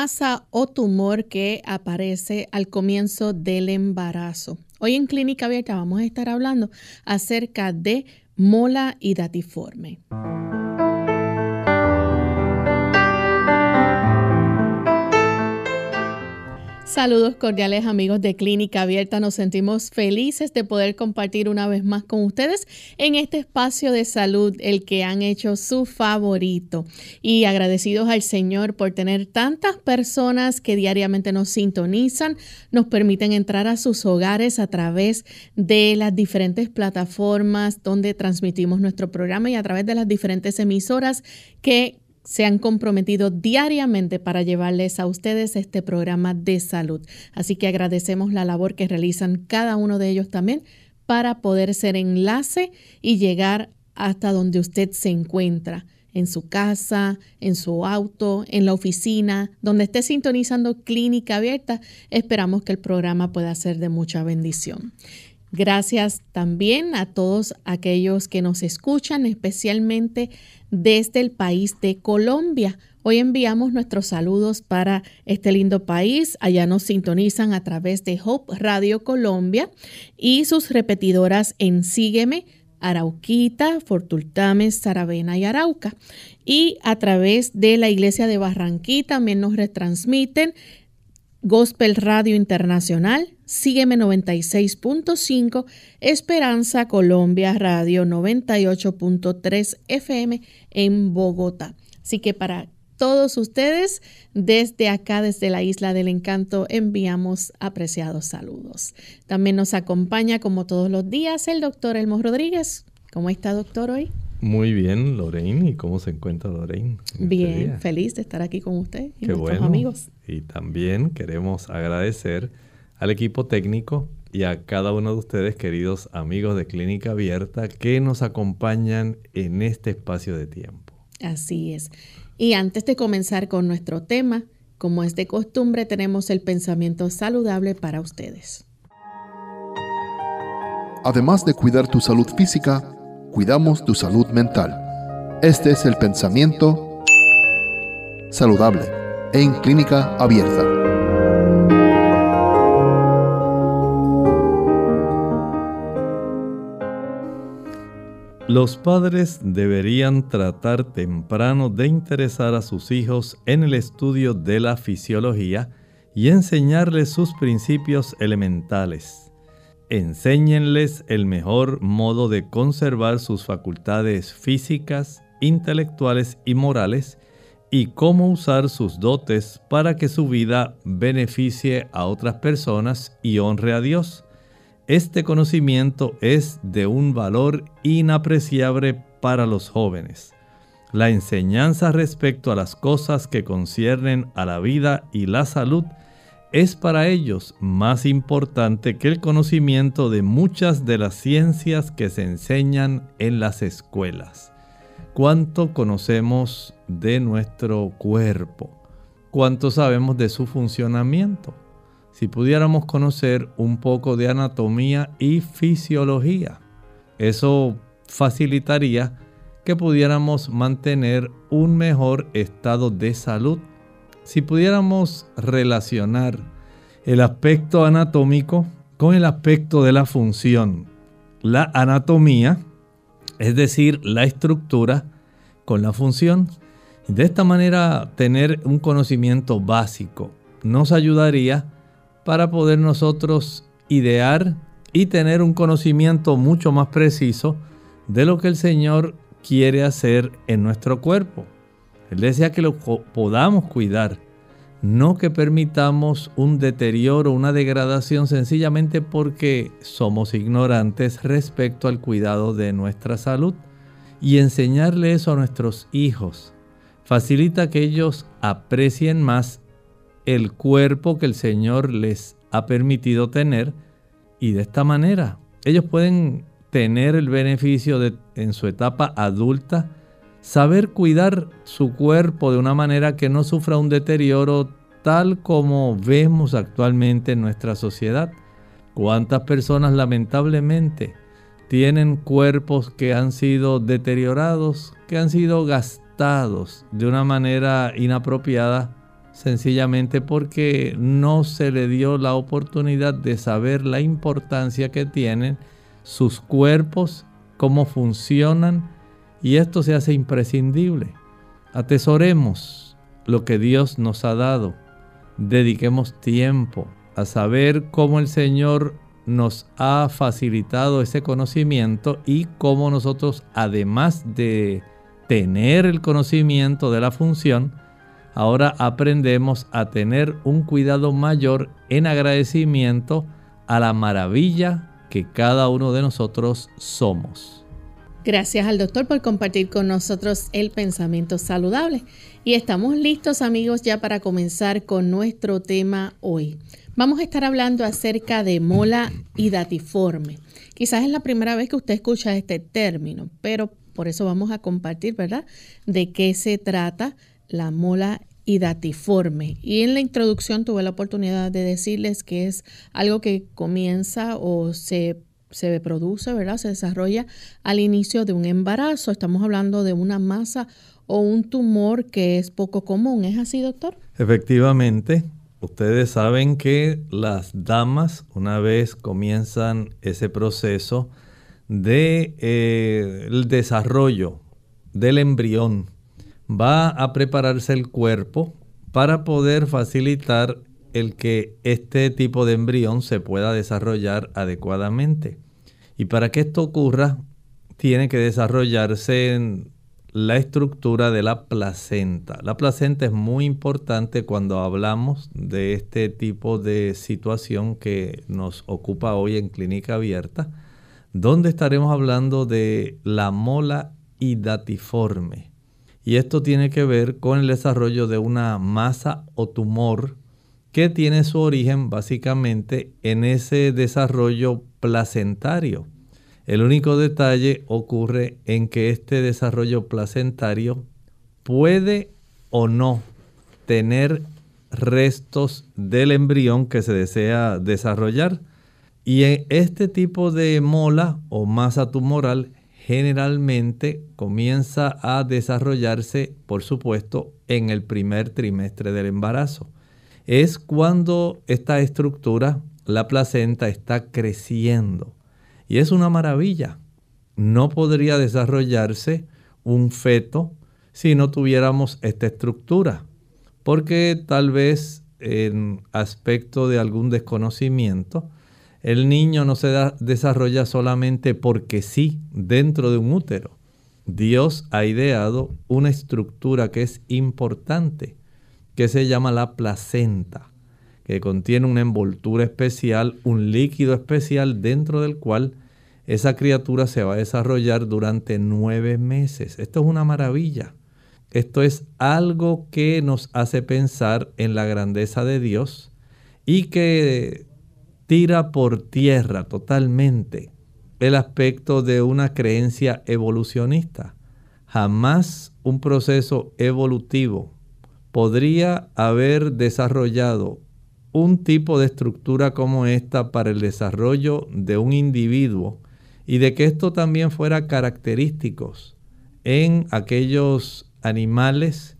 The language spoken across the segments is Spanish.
Masa o tumor que aparece al comienzo del embarazo. Hoy en Clínica Abierta vamos a estar hablando acerca de mola y Saludos cordiales amigos de Clínica Abierta. Nos sentimos felices de poder compartir una vez más con ustedes en este espacio de salud, el que han hecho su favorito. Y agradecidos al Señor por tener tantas personas que diariamente nos sintonizan, nos permiten entrar a sus hogares a través de las diferentes plataformas donde transmitimos nuestro programa y a través de las diferentes emisoras que se han comprometido diariamente para llevarles a ustedes este programa de salud. Así que agradecemos la labor que realizan cada uno de ellos también para poder ser enlace y llegar hasta donde usted se encuentra, en su casa, en su auto, en la oficina, donde esté sintonizando clínica abierta. Esperamos que el programa pueda ser de mucha bendición. Gracias también a todos aquellos que nos escuchan, especialmente desde el país de Colombia. Hoy enviamos nuestros saludos para este lindo país. Allá nos sintonizan a través de Hope Radio Colombia y sus repetidoras en Sígueme, Arauquita, Fortultames, Saravena y Arauca. Y a través de la iglesia de Barranquita también nos retransmiten Gospel Radio Internacional, Sígueme 96.5, Esperanza Colombia Radio 98.3 FM en Bogotá. Así que para todos ustedes, desde acá, desde la Isla del Encanto, enviamos apreciados saludos. También nos acompaña, como todos los días, el doctor Elmo Rodríguez. ¿Cómo está, doctor, hoy? Muy bien, Lorraine. ¿Y cómo se encuentra Lorraine? Este bien, feliz de estar aquí con usted y nuestros amigos. Y también queremos agradecer al equipo técnico y a cada uno de ustedes, queridos amigos de Clínica Abierta, que nos acompañan en este espacio de tiempo. Así es. Y antes de comenzar con nuestro tema, como es de costumbre, tenemos el pensamiento saludable para ustedes. Además de cuidar tu salud física, cuidamos tu salud mental. Este es el pensamiento saludable en clínica abierta. Los padres deberían tratar temprano de interesar a sus hijos en el estudio de la fisiología y enseñarles sus principios elementales enséñenles el mejor modo de conservar sus facultades físicas, intelectuales y morales y cómo usar sus dotes para que su vida beneficie a otras personas y honre a Dios. Este conocimiento es de un valor inapreciable para los jóvenes. La enseñanza respecto a las cosas que conciernen a la vida y la salud es para ellos más importante que el conocimiento de muchas de las ciencias que se enseñan en las escuelas. ¿Cuánto conocemos de nuestro cuerpo? ¿Cuánto sabemos de su funcionamiento? Si pudiéramos conocer un poco de anatomía y fisiología, eso facilitaría que pudiéramos mantener un mejor estado de salud. Si pudiéramos relacionar el aspecto anatómico con el aspecto de la función, la anatomía, es decir, la estructura, con la función, de esta manera tener un conocimiento básico nos ayudaría para poder nosotros idear y tener un conocimiento mucho más preciso de lo que el Señor quiere hacer en nuestro cuerpo. Él desea que lo podamos cuidar, no que permitamos un deterioro, una degradación sencillamente porque somos ignorantes respecto al cuidado de nuestra salud. Y enseñarle eso a nuestros hijos facilita que ellos aprecien más el cuerpo que el Señor les ha permitido tener y de esta manera ellos pueden tener el beneficio de en su etapa adulta saber cuidar su cuerpo de una manera que no sufra un deterioro tal como vemos actualmente en nuestra sociedad. ¿Cuántas personas lamentablemente tienen cuerpos que han sido deteriorados, que han sido gastados de una manera inapropiada, sencillamente porque no se le dio la oportunidad de saber la importancia que tienen sus cuerpos, cómo funcionan, y esto se hace imprescindible. Atesoremos lo que Dios nos ha dado. Dediquemos tiempo a saber cómo el Señor nos ha facilitado ese conocimiento y cómo nosotros, además de tener el conocimiento de la función, ahora aprendemos a tener un cuidado mayor en agradecimiento a la maravilla que cada uno de nosotros somos. Gracias al doctor por compartir con nosotros el pensamiento saludable. Y estamos listos amigos ya para comenzar con nuestro tema hoy. Vamos a estar hablando acerca de mola hidatiforme. Quizás es la primera vez que usted escucha este término, pero por eso vamos a compartir, ¿verdad? De qué se trata la mola hidatiforme. Y en la introducción tuve la oportunidad de decirles que es algo que comienza o se se produce, ¿verdad? Se desarrolla al inicio de un embarazo. Estamos hablando de una masa o un tumor que es poco común. ¿Es así, doctor? Efectivamente. Ustedes saben que las damas, una vez comienzan ese proceso de eh, desarrollo del embrión, va a prepararse el cuerpo para poder facilitar el que este tipo de embrión se pueda desarrollar adecuadamente. Y para que esto ocurra, tiene que desarrollarse en la estructura de la placenta. La placenta es muy importante cuando hablamos de este tipo de situación que nos ocupa hoy en clínica abierta, donde estaremos hablando de la mola hidatiforme. Y esto tiene que ver con el desarrollo de una masa o tumor que tiene su origen básicamente en ese desarrollo placentario. El único detalle ocurre en que este desarrollo placentario puede o no tener restos del embrión que se desea desarrollar. Y en este tipo de mola o masa tumoral generalmente comienza a desarrollarse, por supuesto, en el primer trimestre del embarazo es cuando esta estructura, la placenta, está creciendo. Y es una maravilla. No podría desarrollarse un feto si no tuviéramos esta estructura, porque tal vez en aspecto de algún desconocimiento, el niño no se desarrolla solamente porque sí dentro de un útero. Dios ha ideado una estructura que es importante que se llama la placenta, que contiene una envoltura especial, un líquido especial dentro del cual esa criatura se va a desarrollar durante nueve meses. Esto es una maravilla. Esto es algo que nos hace pensar en la grandeza de Dios y que tira por tierra totalmente el aspecto de una creencia evolucionista. Jamás un proceso evolutivo podría haber desarrollado un tipo de estructura como esta para el desarrollo de un individuo y de que esto también fuera característicos en aquellos animales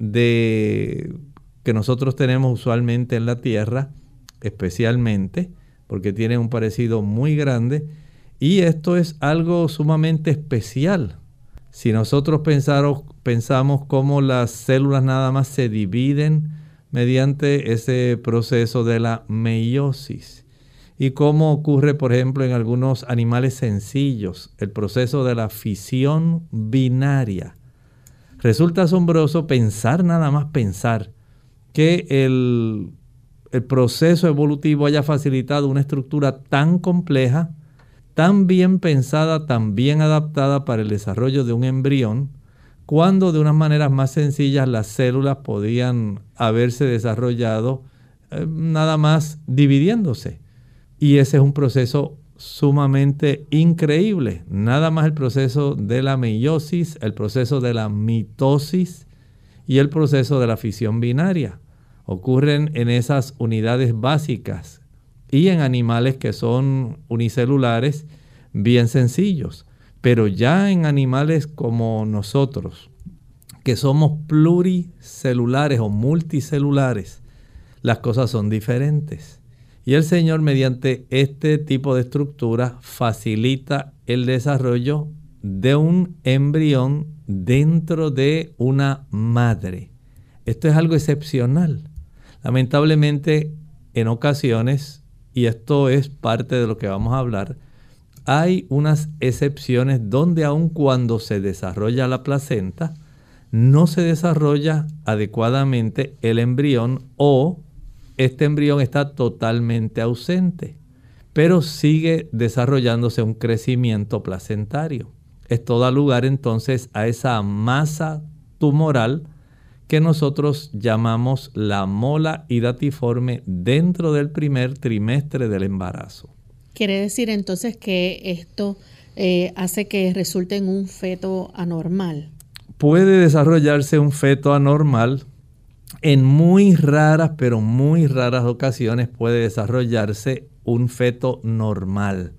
de que nosotros tenemos usualmente en la Tierra, especialmente porque tienen un parecido muy grande y esto es algo sumamente especial. Si nosotros pensamos, pensamos cómo las células nada más se dividen mediante ese proceso de la meiosis y cómo ocurre, por ejemplo, en algunos animales sencillos, el proceso de la fisión binaria. Resulta asombroso pensar, nada más pensar, que el, el proceso evolutivo haya facilitado una estructura tan compleja tan bien pensada, tan bien adaptada para el desarrollo de un embrión, cuando de unas maneras más sencillas las células podían haberse desarrollado eh, nada más dividiéndose. Y ese es un proceso sumamente increíble. Nada más el proceso de la meiosis, el proceso de la mitosis y el proceso de la fisión binaria. Ocurren en esas unidades básicas y en animales que son unicelulares bien sencillos. Pero ya en animales como nosotros, que somos pluricelulares o multicelulares, las cosas son diferentes. Y el Señor mediante este tipo de estructura facilita el desarrollo de un embrión dentro de una madre. Esto es algo excepcional. Lamentablemente, en ocasiones, y esto es parte de lo que vamos a hablar, hay unas excepciones donde aun cuando se desarrolla la placenta, no se desarrolla adecuadamente el embrión o este embrión está totalmente ausente, pero sigue desarrollándose un crecimiento placentario. Esto da lugar entonces a esa masa tumoral que nosotros llamamos la mola hidatiforme dentro del primer trimestre del embarazo. Quiere decir entonces que esto eh, hace que resulte en un feto anormal. Puede desarrollarse un feto anormal en muy raras, pero muy raras ocasiones puede desarrollarse un feto normal.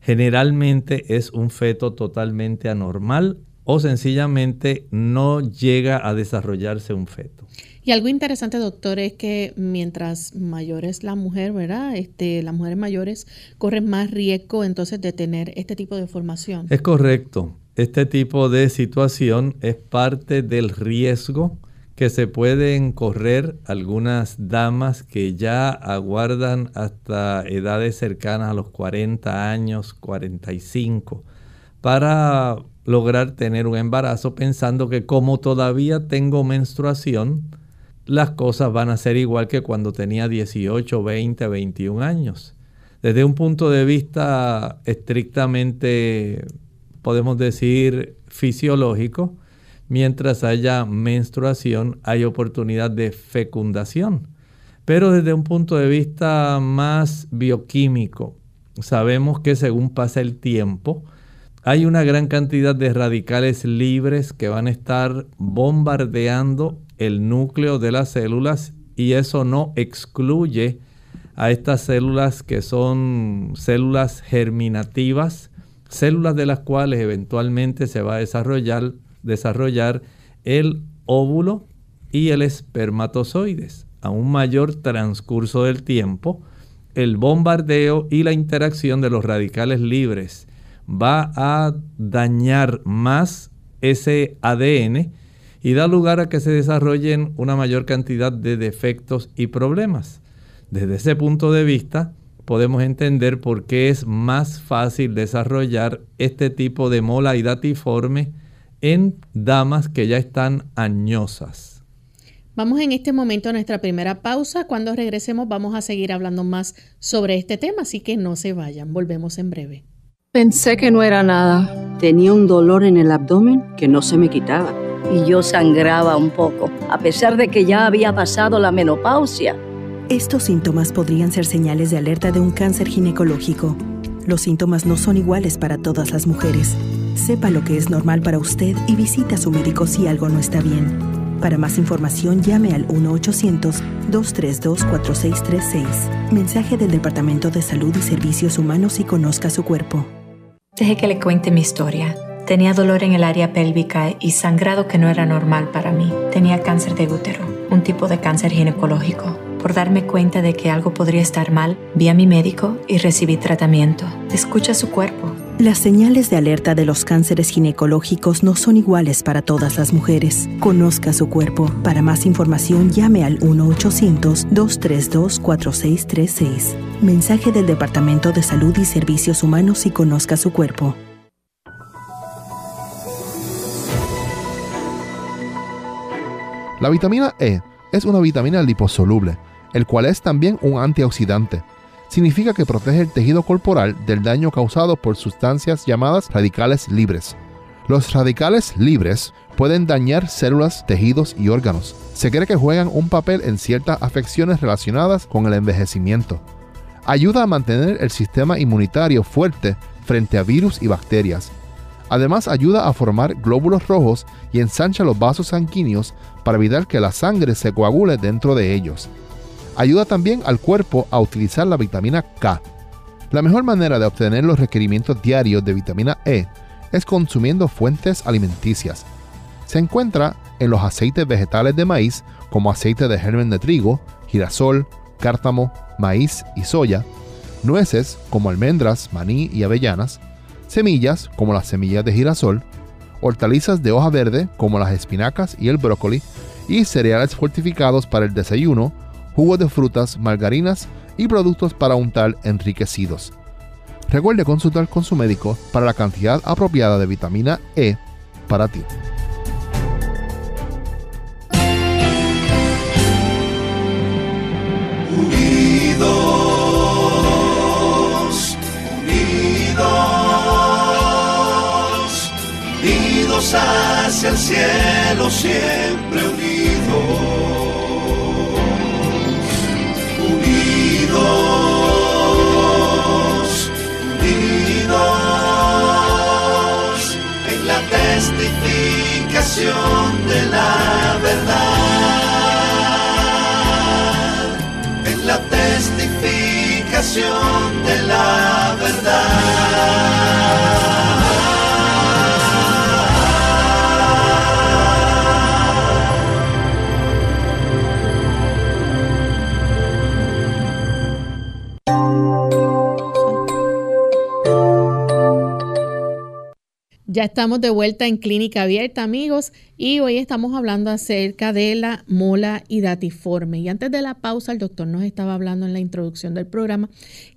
Generalmente es un feto totalmente anormal o sencillamente no llega a desarrollarse un feto. Y algo interesante, doctor, es que mientras mayor es la mujer, ¿verdad? Este, las mujeres mayores corren más riesgo entonces de tener este tipo de formación. Es correcto. Este tipo de situación es parte del riesgo que se pueden correr algunas damas que ya aguardan hasta edades cercanas a los 40 años, 45, para lograr tener un embarazo pensando que como todavía tengo menstruación, las cosas van a ser igual que cuando tenía 18, 20, 21 años. Desde un punto de vista estrictamente, podemos decir, fisiológico, mientras haya menstruación hay oportunidad de fecundación. Pero desde un punto de vista más bioquímico, sabemos que según pasa el tiempo, hay una gran cantidad de radicales libres que van a estar bombardeando el núcleo de las células y eso no excluye a estas células que son células germinativas, células de las cuales eventualmente se va a desarrollar desarrollar el óvulo y el espermatozoides. A un mayor transcurso del tiempo, el bombardeo y la interacción de los radicales libres va a dañar más ese ADN y da lugar a que se desarrollen una mayor cantidad de defectos y problemas. Desde ese punto de vista, podemos entender por qué es más fácil desarrollar este tipo de mola hidatiforme en damas que ya están añosas. Vamos en este momento a nuestra primera pausa. Cuando regresemos vamos a seguir hablando más sobre este tema, así que no se vayan. Volvemos en breve. Pensé que no era nada. Tenía un dolor en el abdomen que no se me quitaba. Y yo sangraba un poco, a pesar de que ya había pasado la menopausia. Estos síntomas podrían ser señales de alerta de un cáncer ginecológico. Los síntomas no son iguales para todas las mujeres. Sepa lo que es normal para usted y visita a su médico si algo no está bien. Para más información llame al 1-800-232-4636. Mensaje del Departamento de Salud y Servicios Humanos y conozca su cuerpo. Deje que le cuente mi historia. Tenía dolor en el área pélvica y sangrado que no era normal para mí. Tenía cáncer de útero, un tipo de cáncer ginecológico. Por darme cuenta de que algo podría estar mal, vi a mi médico y recibí tratamiento. Escucha su cuerpo. Las señales de alerta de los cánceres ginecológicos no son iguales para todas las mujeres. Conozca su cuerpo. Para más información llame al 1-800-232-4636. Mensaje del Departamento de Salud y Servicios Humanos y conozca su cuerpo. La vitamina E es una vitamina liposoluble, el cual es también un antioxidante significa que protege el tejido corporal del daño causado por sustancias llamadas radicales libres. Los radicales libres pueden dañar células, tejidos y órganos. Se cree que juegan un papel en ciertas afecciones relacionadas con el envejecimiento. Ayuda a mantener el sistema inmunitario fuerte frente a virus y bacterias. Además ayuda a formar glóbulos rojos y ensancha los vasos sanguíneos para evitar que la sangre se coagule dentro de ellos. Ayuda también al cuerpo a utilizar la vitamina K. La mejor manera de obtener los requerimientos diarios de vitamina E es consumiendo fuentes alimenticias. Se encuentra en los aceites vegetales de maíz como aceite de germen de trigo, girasol, cártamo, maíz y soya, nueces como almendras, maní y avellanas, semillas como las semillas de girasol, hortalizas de hoja verde como las espinacas y el brócoli, y cereales fortificados para el desayuno, jugos de frutas, margarinas y productos para untar enriquecidos. Recuerde consultar con su médico para la cantidad apropiada de vitamina E para ti. Unidos, unidos, unidos hacia el cielo, siempre unidos, unidos, estamos de vuelta en Clínica Abierta, amigos, y hoy estamos hablando acerca de la mola hidatiforme. Y antes de la pausa, el doctor nos estaba hablando en la introducción del programa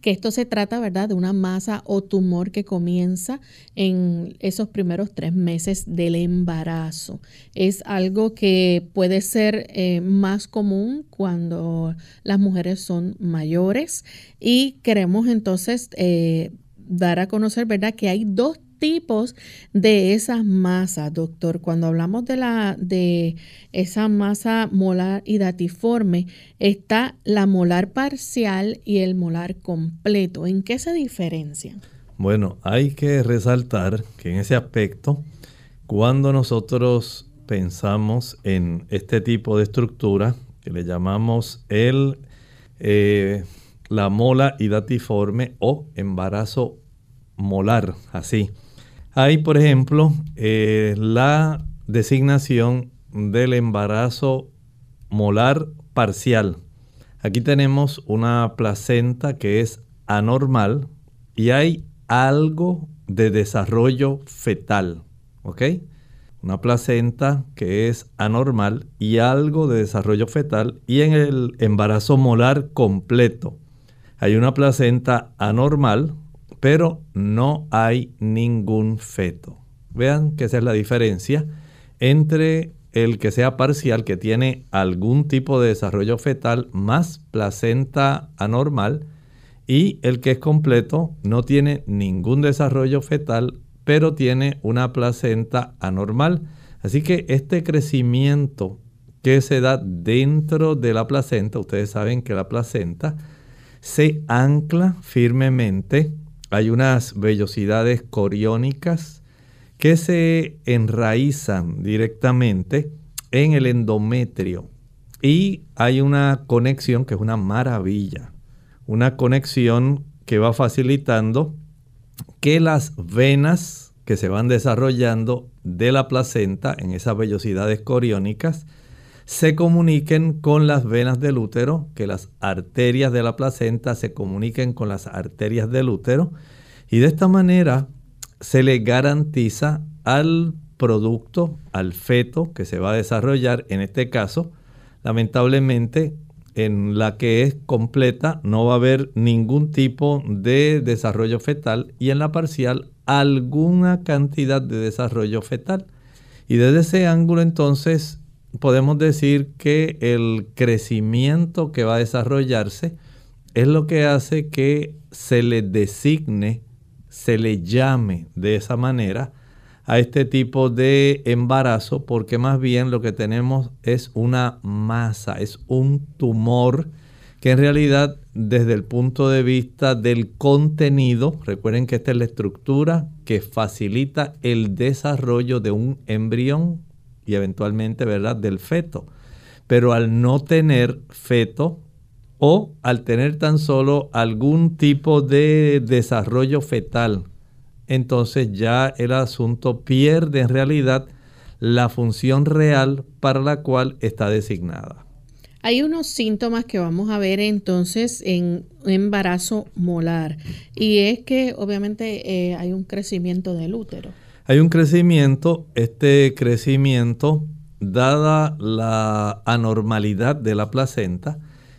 que esto se trata, ¿verdad?, de una masa o tumor que comienza en esos primeros tres meses del embarazo. Es algo que puede ser eh, más común cuando las mujeres son mayores y queremos entonces eh, dar a conocer, ¿verdad?, que hay dos tipos de esas masas, doctor. Cuando hablamos de la de esa masa molar hidatiforme, está la molar parcial y el molar completo. ¿En qué se diferencian? Bueno, hay que resaltar que en ese aspecto, cuando nosotros pensamos en este tipo de estructura, que le llamamos el, eh, la mola hidatiforme o embarazo molar, así. Hay, por ejemplo, eh, la designación del embarazo molar parcial. Aquí tenemos una placenta que es anormal y hay algo de desarrollo fetal, ¿ok? Una placenta que es anormal y algo de desarrollo fetal y en el embarazo molar completo hay una placenta anormal, pero no hay ningún feto. Vean que esa es la diferencia entre el que sea parcial, que tiene algún tipo de desarrollo fetal más placenta anormal, y el que es completo no tiene ningún desarrollo fetal, pero tiene una placenta anormal. Así que este crecimiento que se da dentro de la placenta, ustedes saben que la placenta se ancla firmemente hay unas vellosidades coriónicas que se enraizan directamente en el endometrio. Y hay una conexión que es una maravilla, una conexión que va facilitando que las venas que se van desarrollando de la placenta en esas vellosidades coriónicas se comuniquen con las venas del útero, que las arterias de la placenta se comuniquen con las arterias del útero y de esta manera se le garantiza al producto, al feto que se va a desarrollar, en este caso, lamentablemente en la que es completa no va a haber ningún tipo de desarrollo fetal y en la parcial alguna cantidad de desarrollo fetal. Y desde ese ángulo entonces podemos decir que el crecimiento que va a desarrollarse es lo que hace que se le designe, se le llame de esa manera a este tipo de embarazo porque más bien lo que tenemos es una masa, es un tumor que en realidad desde el punto de vista del contenido, recuerden que esta es la estructura que facilita el desarrollo de un embrión y eventualmente, ¿verdad?, del feto. Pero al no tener feto o al tener tan solo algún tipo de desarrollo fetal, entonces ya el asunto pierde en realidad la función real para la cual está designada. Hay unos síntomas que vamos a ver entonces en embarazo molar y es que obviamente eh, hay un crecimiento del útero. Hay un crecimiento, este crecimiento, dada la anormalidad de la placenta,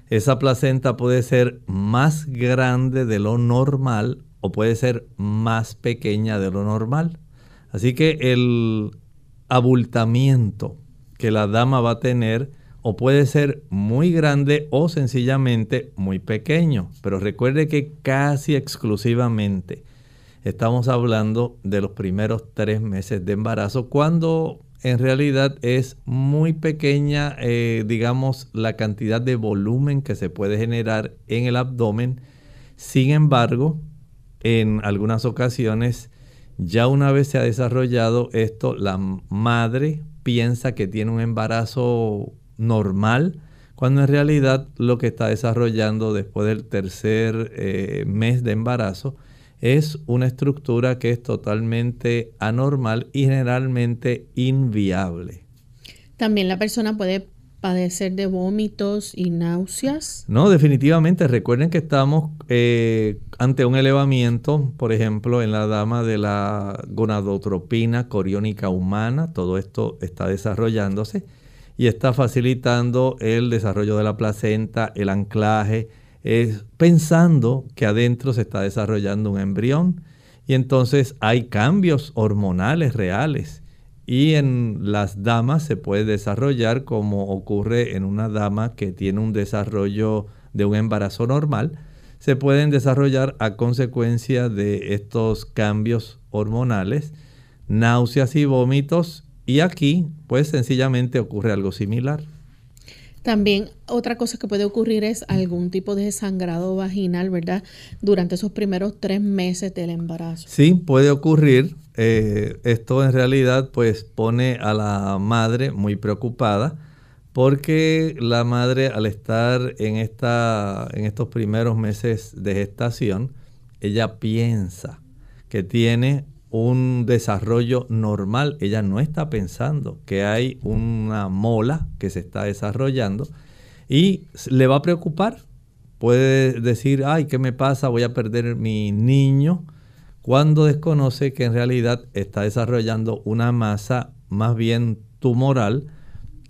esa placenta puede ser más grande de lo normal o puede ser más pequeña de lo normal. Así que el abultamiento que la dama va a tener o puede ser muy grande o sencillamente muy pequeño. Pero recuerde que casi exclusivamente estamos hablando de los primeros tres meses de embarazo, cuando en realidad es muy pequeña, eh, digamos, la cantidad de volumen que se puede generar en el abdomen. Sin embargo, en algunas ocasiones, ya una vez se ha desarrollado esto, la madre piensa que tiene un embarazo normal, cuando en realidad lo que está desarrollando después del tercer eh, mes de embarazo es una estructura que es totalmente anormal y generalmente inviable. También la persona puede padecer de vómitos y náuseas? No, definitivamente. Recuerden que estamos eh, ante un elevamiento, por ejemplo, en la dama de la gonadotropina coriónica humana. Todo esto está desarrollándose y está facilitando el desarrollo de la placenta, el anclaje, pensando que adentro se está desarrollando un embrión y entonces hay cambios hormonales reales. Y en las damas se puede desarrollar como ocurre en una dama que tiene un desarrollo de un embarazo normal, se pueden desarrollar a consecuencia de estos cambios hormonales, náuseas y vómitos. Y aquí pues sencillamente ocurre algo similar. También otra cosa que puede ocurrir es algún tipo de sangrado vaginal, ¿verdad? Durante esos primeros tres meses del embarazo. Sí, puede ocurrir. Eh, esto en realidad pues pone a la madre muy preocupada porque la madre al estar en, esta, en estos primeros meses de gestación, ella piensa que tiene un desarrollo normal. Ella no está pensando que hay una mola que se está desarrollando y le va a preocupar. Puede decir, ay, ¿qué me pasa? Voy a perder mi niño. Cuando desconoce que en realidad está desarrollando una masa más bien tumoral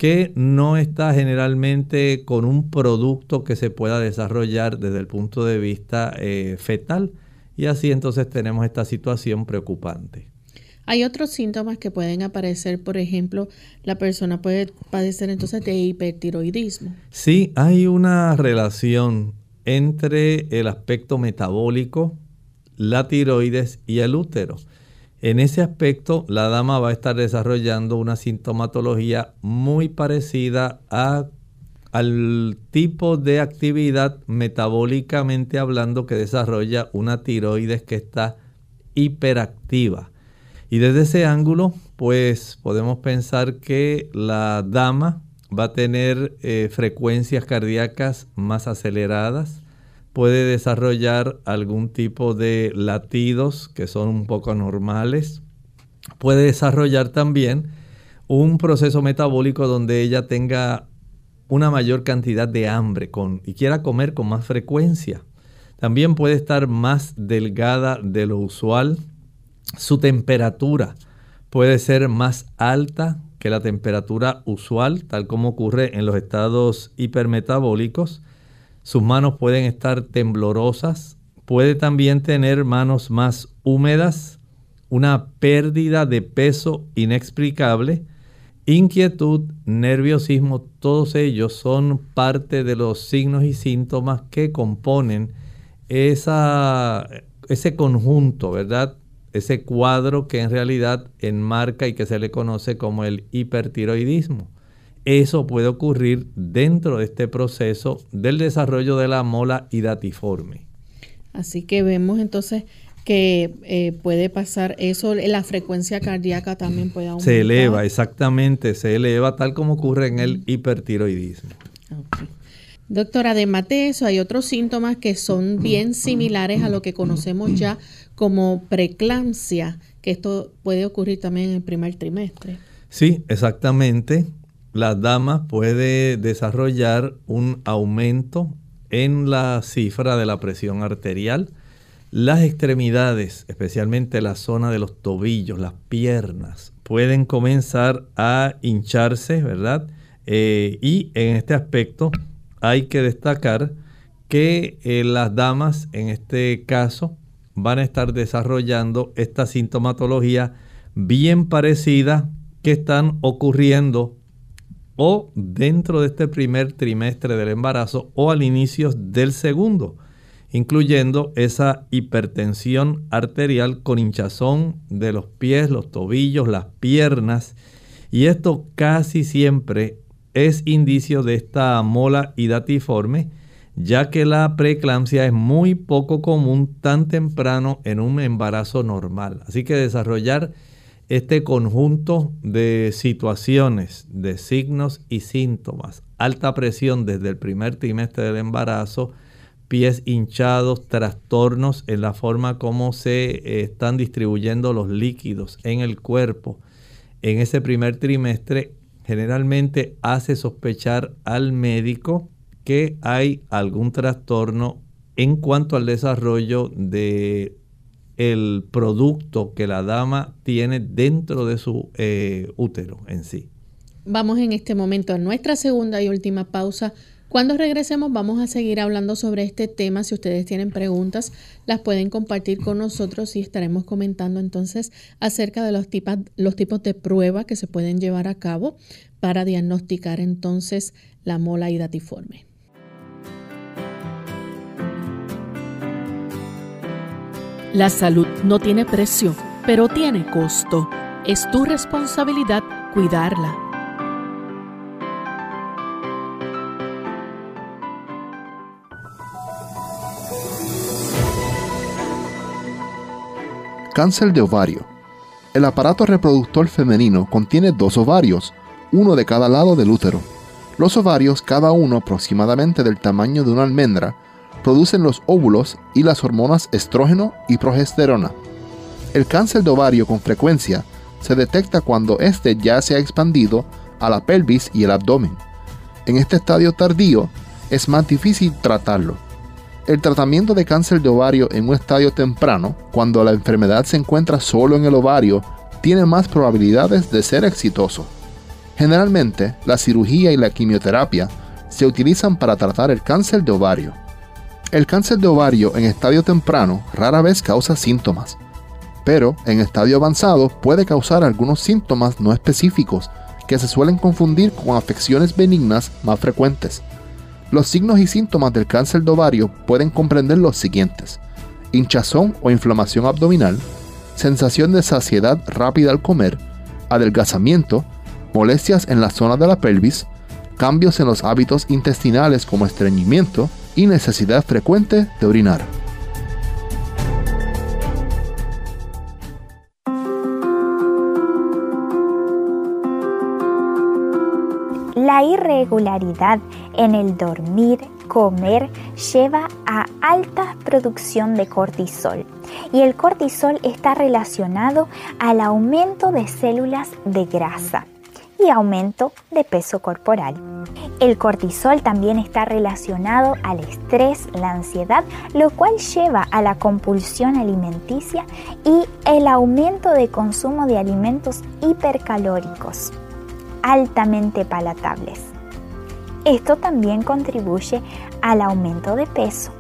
que no está generalmente con un producto que se pueda desarrollar desde el punto de vista eh, fetal y así entonces tenemos esta situación preocupante. Hay otros síntomas que pueden aparecer, por ejemplo, la persona puede padecer entonces de hipertiroidismo. Sí, hay una relación entre el aspecto metabólico, la tiroides y el útero. En ese aspecto, la dama va a estar desarrollando una sintomatología muy parecida a al tipo de actividad metabólicamente hablando que desarrolla una tiroides que está hiperactiva. Y desde ese ángulo, pues podemos pensar que la dama va a tener eh, frecuencias cardíacas más aceleradas, puede desarrollar algún tipo de latidos que son un poco anormales, puede desarrollar también un proceso metabólico donde ella tenga una mayor cantidad de hambre con, y quiera comer con más frecuencia. También puede estar más delgada de lo usual. Su temperatura puede ser más alta que la temperatura usual, tal como ocurre en los estados hipermetabólicos. Sus manos pueden estar temblorosas. Puede también tener manos más húmedas, una pérdida de peso inexplicable Inquietud, nerviosismo, todos ellos son parte de los signos y síntomas que componen esa, ese conjunto, ¿verdad? Ese cuadro que en realidad enmarca y que se le conoce como el hipertiroidismo. Eso puede ocurrir dentro de este proceso del desarrollo de la mola hidatiforme. Así que vemos entonces que eh, puede pasar eso, la frecuencia cardíaca también puede aumentar. Se eleva, exactamente, se eleva tal como ocurre en el hipertiroidismo. Doctora, además de eso, hay otros síntomas que son bien similares a lo que conocemos ya como preeclampsia, que esto puede ocurrir también en el primer trimestre. Sí, exactamente. La dama puede desarrollar un aumento en la cifra de la presión arterial, las extremidades, especialmente la zona de los tobillos, las piernas, pueden comenzar a hincharse, ¿verdad? Eh, y en este aspecto hay que destacar que eh, las damas en este caso van a estar desarrollando esta sintomatología bien parecida que están ocurriendo o dentro de este primer trimestre del embarazo o al inicio del segundo incluyendo esa hipertensión arterial con hinchazón de los pies, los tobillos, las piernas. Y esto casi siempre es indicio de esta mola hidatiforme, ya que la preeclampsia es muy poco común tan temprano en un embarazo normal. Así que desarrollar este conjunto de situaciones, de signos y síntomas, alta presión desde el primer trimestre del embarazo, pies hinchados, trastornos en la forma como se eh, están distribuyendo los líquidos en el cuerpo en ese primer trimestre, generalmente hace sospechar al médico que hay algún trastorno en cuanto al desarrollo de el producto que la dama tiene dentro de su eh, útero en sí. Vamos en este momento a nuestra segunda y última pausa cuando regresemos vamos a seguir hablando sobre este tema. Si ustedes tienen preguntas, las pueden compartir con nosotros y estaremos comentando entonces acerca de los, tipos, de pruebas que se pueden llevar a cabo para diagnosticar entonces la mola hidatiforme. La salud no tiene precio, pero tiene costo. Es tu responsabilidad cuidarla. Cáncer de ovario. El aparato reproductor femenino contiene dos ovarios, uno de cada lado del útero. Los ovarios, cada uno aproximadamente del tamaño de una almendra, producen los óvulos y las hormonas estrógeno y progesterona. El cáncer de ovario con frecuencia se detecta cuando éste ya se ha expandido a la pelvis y el abdomen. En este estadio tardío es más difícil tratarlo el tratamiento de cáncer de ovario en un estadio temprano, cuando la enfermedad se encuentra solo en el ovario, tiene más probabilidades de ser exitoso. Generalmente, la cirugía y la quimioterapia se utilizan para tratar el cáncer de ovario. El cáncer de ovario en estadio temprano rara vez causa síntomas, pero en estadio avanzado puede causar algunos síntomas no específicos que se suelen confundir con afecciones benignas más frecuentes. Los signos y síntomas del cáncer de ovario pueden comprender los siguientes. Hinchazón o inflamación abdominal, sensación de saciedad rápida al comer, adelgazamiento, molestias en la zona de la pelvis, cambios en los hábitos intestinales como estreñimiento y necesidad frecuente de orinar. La irregularidad en el dormir, comer, lleva a alta producción de cortisol y el cortisol está relacionado al aumento de células de grasa y aumento de peso corporal. El cortisol también está relacionado al estrés, la ansiedad, lo cual lleva a la compulsión alimenticia y el aumento de consumo de alimentos hipercalóricos altamente palatables. Esto también contribuye al aumento de peso.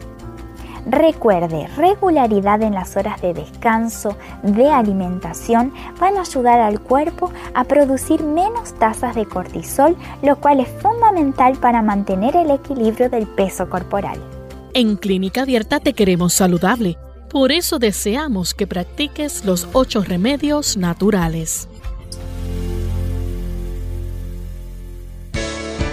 Recuerde, regularidad en las horas de descanso, de alimentación, van a ayudar al cuerpo a producir menos tasas de cortisol, lo cual es fundamental para mantener el equilibrio del peso corporal. En Clínica Abierta te queremos saludable. Por eso deseamos que practiques los ocho remedios naturales.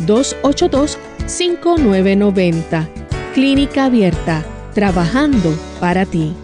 787-282-5990. Clínica Abierta, trabajando para ti.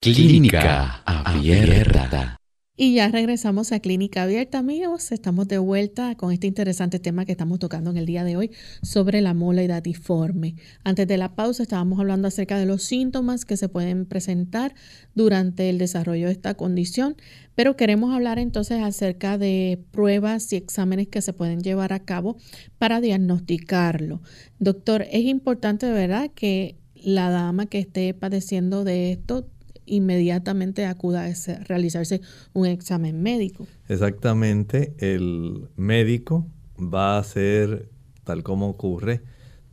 Clínica Abierta. Y ya regresamos a Clínica Abierta, amigos. Estamos de vuelta con este interesante tema que estamos tocando en el día de hoy sobre la mola hidatiforme. Antes de la pausa estábamos hablando acerca de los síntomas que se pueden presentar durante el desarrollo de esta condición, pero queremos hablar entonces acerca de pruebas y exámenes que se pueden llevar a cabo para diagnosticarlo. Doctor, es importante, ¿verdad?, que la dama que esté padeciendo de esto inmediatamente acuda a realizarse un examen médico. Exactamente, el médico va a hacer, tal como ocurre,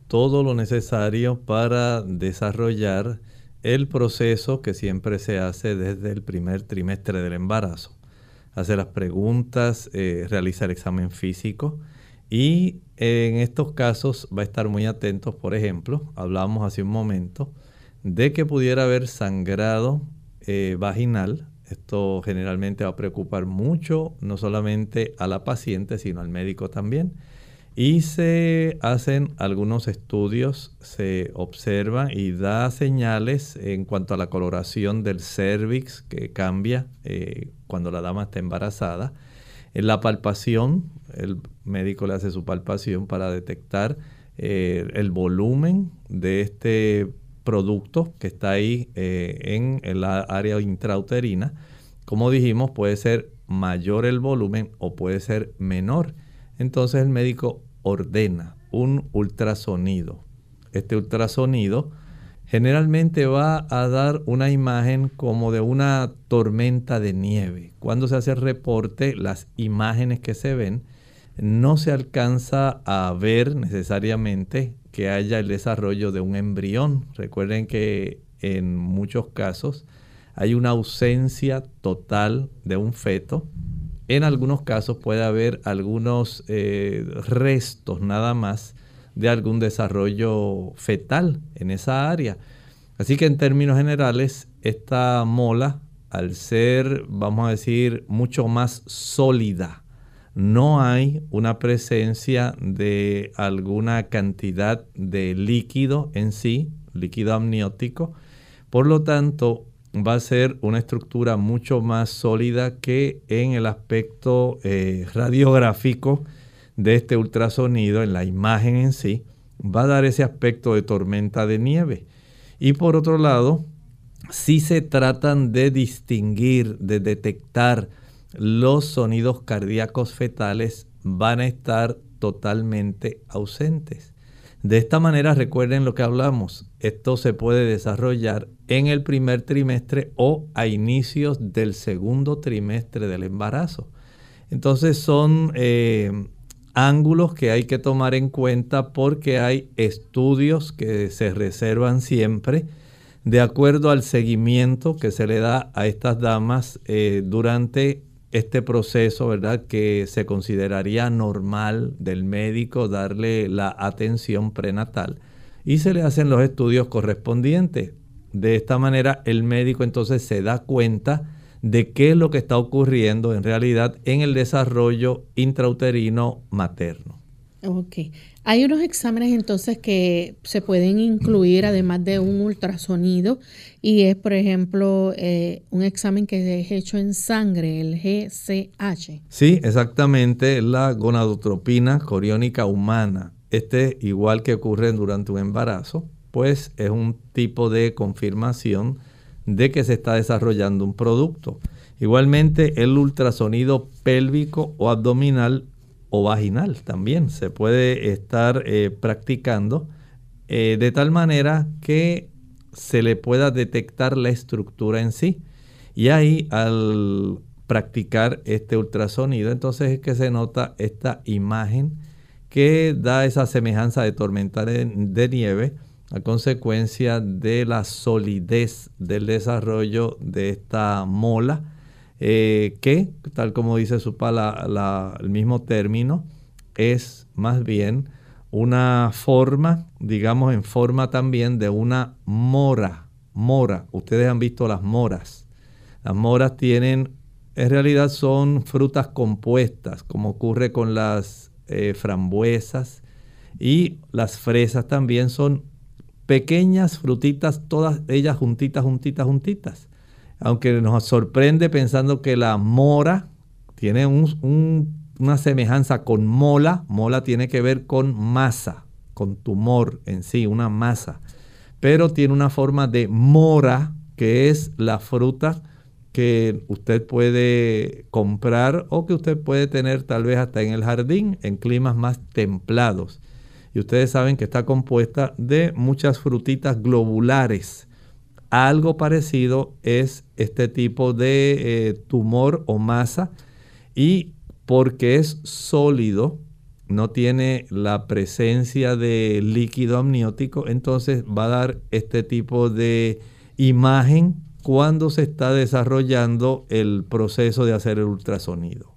todo lo necesario para desarrollar el proceso que siempre se hace desde el primer trimestre del embarazo. Hace las preguntas, eh, realiza el examen físico y en estos casos va a estar muy atentos, por ejemplo, hablamos hace un momento, de que pudiera haber sangrado eh, vaginal. Esto generalmente va a preocupar mucho, no solamente a la paciente, sino al médico también. Y se hacen algunos estudios, se observa y da señales en cuanto a la coloración del cervix que cambia eh, cuando la dama está embarazada. En la palpación, el médico le hace su palpación para detectar eh, el volumen de este producto que está ahí eh, en, el área intrauterina. Como dijimos, puede ser mayor el volumen o puede ser menor. Entonces el médico ordena un ultrasonido. Este ultrasonido generalmente va a dar una imagen como de una tormenta de nieve. Cuando se hace el reporte, las imágenes que se ven no se alcanza a ver necesariamente que haya el desarrollo de un embrión. Recuerden que en muchos casos hay una ausencia total de un feto. En algunos casos puede haber algunos eh, restos nada más de algún desarrollo fetal en esa área. Así que en términos generales, esta mola, al ser, vamos a decir, mucho más sólida, no hay una presencia de alguna cantidad de líquido en sí, líquido amniótico. Por lo tanto, va a ser una estructura mucho más sólida que en el aspecto eh, radiográfico de este ultrasonido, en la imagen en sí, va a dar ese aspecto de tormenta de nieve. Y por otro lado, si se tratan de distinguir, de detectar los sonidos cardíacos fetales van a estar totalmente ausentes. De esta manera recuerden lo que hablamos, esto se puede desarrollar en el primer trimestre o a inicios del segundo trimestre del embarazo. Entonces son eh, ángulos que hay que tomar en cuenta porque hay estudios que se reservan siempre de acuerdo al seguimiento que se le da a estas damas eh, durante este proceso, ¿verdad? Que se consideraría normal del médico darle la atención prenatal y se le hacen los estudios correspondientes. De esta manera el médico entonces se da cuenta de qué es lo que está ocurriendo en realidad en el desarrollo intrauterino materno. Ok. Hay unos exámenes entonces que se pueden incluir además de un ultrasonido y es, por ejemplo, eh, un examen que es hecho en sangre, el GCH. Sí, exactamente, la gonadotropina coriónica humana. este igual que ocurre durante un embarazo, pues es un tipo de confirmación de que se está desarrollando un producto. Igualmente el ultrasonido pélvico o abdominal o vaginal también se puede estar eh, practicando eh, de tal manera que se le pueda detectar la estructura en sí. Y ahí al practicar este ultrasonido, entonces es que se nota esta imagen que da esa semejanza de tormenta de, nieve a consecuencia de la solidez del desarrollo de esta mola, eh, que, tal como dice su el mismo término, es más bien una forma, digamos en forma también de una mora. Mora, ustedes han visto las moras. Las moras tienen, en realidad son frutas compuestas, como ocurre con las eh, frambuesas y las fresas también son pequeñas frutitas, todas ellas juntitas, juntitas, juntitas. Aunque nos sorprende pensando que la mora tiene una semejanza con mola, mola tiene que ver con masa, con tumor en sí, una masa, pero tiene una forma de mora, que es la fruta que usted puede comprar o que usted puede tener tal vez hasta en el jardín en climas más templados. Y ustedes saben que está compuesta de muchas frutitas globulares. Algo parecido es este tipo de eh, tumor o masa y porque es sólido, no tiene la presencia de líquido amniótico, entonces va a dar este tipo de imagen cuando se está desarrollando el proceso de hacer el ultrasonido.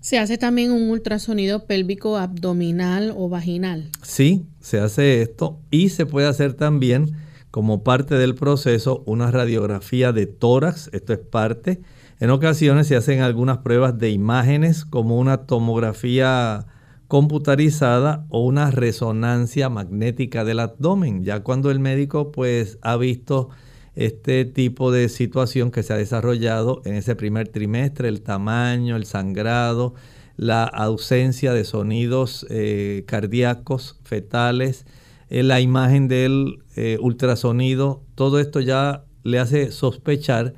¿Se hace también un ultrasonido pélvico abdominal o vaginal? Sí, se hace esto y se puede hacer también como parte del proceso una radiografía de tórax, esto es parte. En ocasiones se hacen algunas pruebas de imágenes como una tomografía computarizada o una resonancia magnética del abdomen, ya cuando el médico pues ha visto este tipo de situación que se ha desarrollado en ese primer trimestre, el tamaño, el sangrado, la ausencia de sonidos eh, cardíacos, fetales, eh, la imagen del eh, ultrasonido, todo esto ya le hace sospechar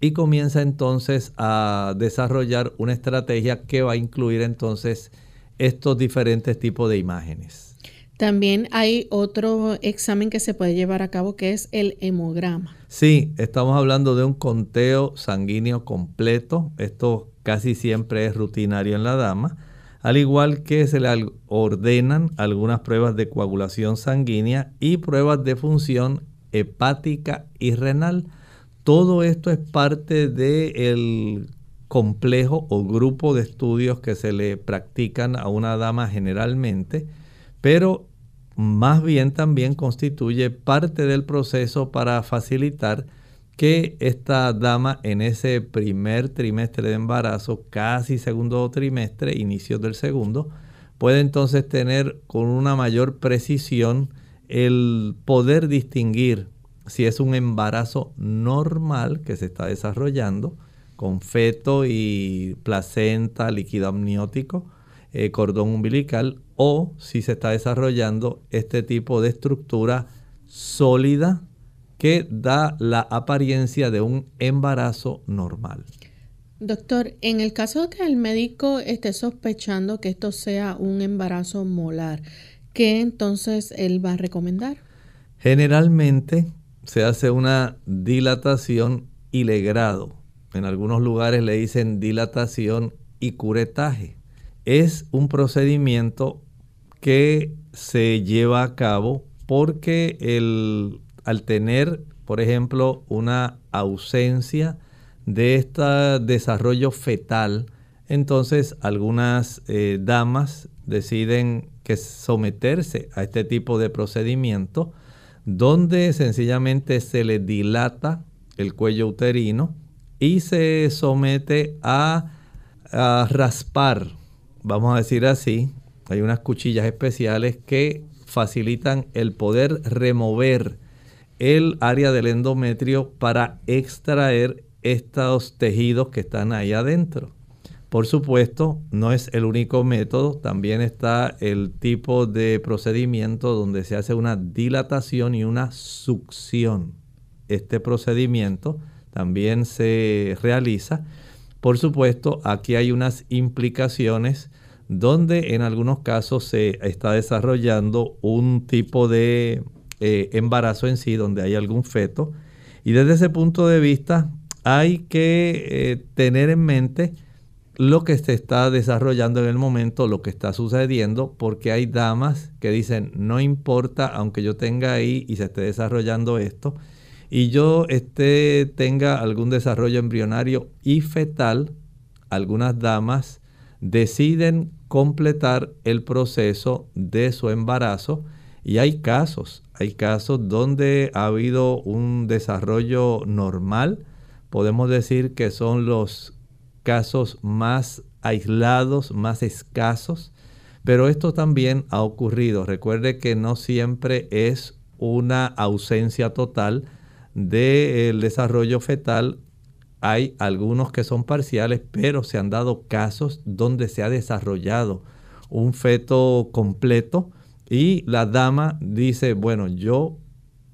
y comienza entonces a desarrollar una estrategia que va a incluir entonces estos diferentes tipos de imágenes. También hay otro examen que se puede llevar a cabo que es el hemograma. Sí, estamos hablando de un conteo sanguíneo completo. Esto casi siempre es rutinario en la dama. Al igual que se le ordenan algunas pruebas de coagulación sanguínea y pruebas de función hepática y renal. Todo esto es parte del complejo o grupo de estudios que se le practican a una dama generalmente pero más bien también constituye parte del proceso para facilitar que esta dama en ese primer trimestre de embarazo, casi segundo trimestre, inicio del segundo, puede entonces tener con una mayor precisión el poder distinguir si es un embarazo normal que se está desarrollando con feto y placenta, líquido amniótico, eh, cordón umbilical o si se está desarrollando este tipo de estructura sólida que da la apariencia de un embarazo normal. Doctor, en el caso de que el médico esté sospechando que esto sea un embarazo molar, ¿qué entonces él va a recomendar? Generalmente se hace una dilatación y legrado. En algunos lugares le dicen dilatación y curetaje. Es un procedimiento que se lleva a cabo porque el, al tener, por ejemplo, una ausencia de este desarrollo fetal, entonces algunas eh, damas deciden que someterse a este tipo de procedimiento donde sencillamente se le dilata el cuello uterino y se somete a, a raspar, vamos a decir así, hay unas cuchillas especiales que facilitan el poder remover el área del endometrio para extraer estos tejidos que están ahí adentro. Por supuesto, no es el único método, también está el tipo de procedimiento donde se hace una dilatación y una succión. Este procedimiento también se realiza. Por supuesto, aquí hay unas implicaciones donde en algunos casos se está desarrollando un tipo de eh, embarazo en sí, donde hay algún feto. Y desde ese punto de vista hay que eh, tener en mente lo que se está desarrollando en el momento, lo que está sucediendo, porque hay damas que dicen, no importa, aunque yo tenga ahí y se esté desarrollando esto, y yo esté, tenga algún desarrollo embrionario y fetal, algunas damas deciden completar el proceso de su embarazo y hay casos, hay casos donde ha habido un desarrollo normal, podemos decir que son los casos más aislados, más escasos, pero esto también ha ocurrido. Recuerde que no siempre es una ausencia total del desarrollo fetal. Hay algunos que son parciales, pero se han dado casos donde se ha desarrollado un feto completo y la dama dice, bueno, yo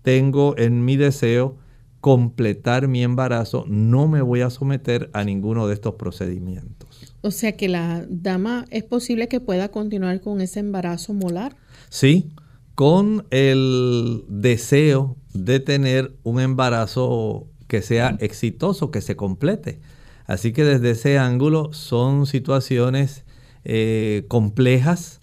tengo en mi deseo completar mi embarazo, no me voy a someter a ninguno de estos procedimientos. O sea que la dama es posible que pueda continuar con ese embarazo molar. Sí, con el deseo de tener un embarazo que sea exitoso, que se complete. Así que desde ese ángulo son situaciones eh, complejas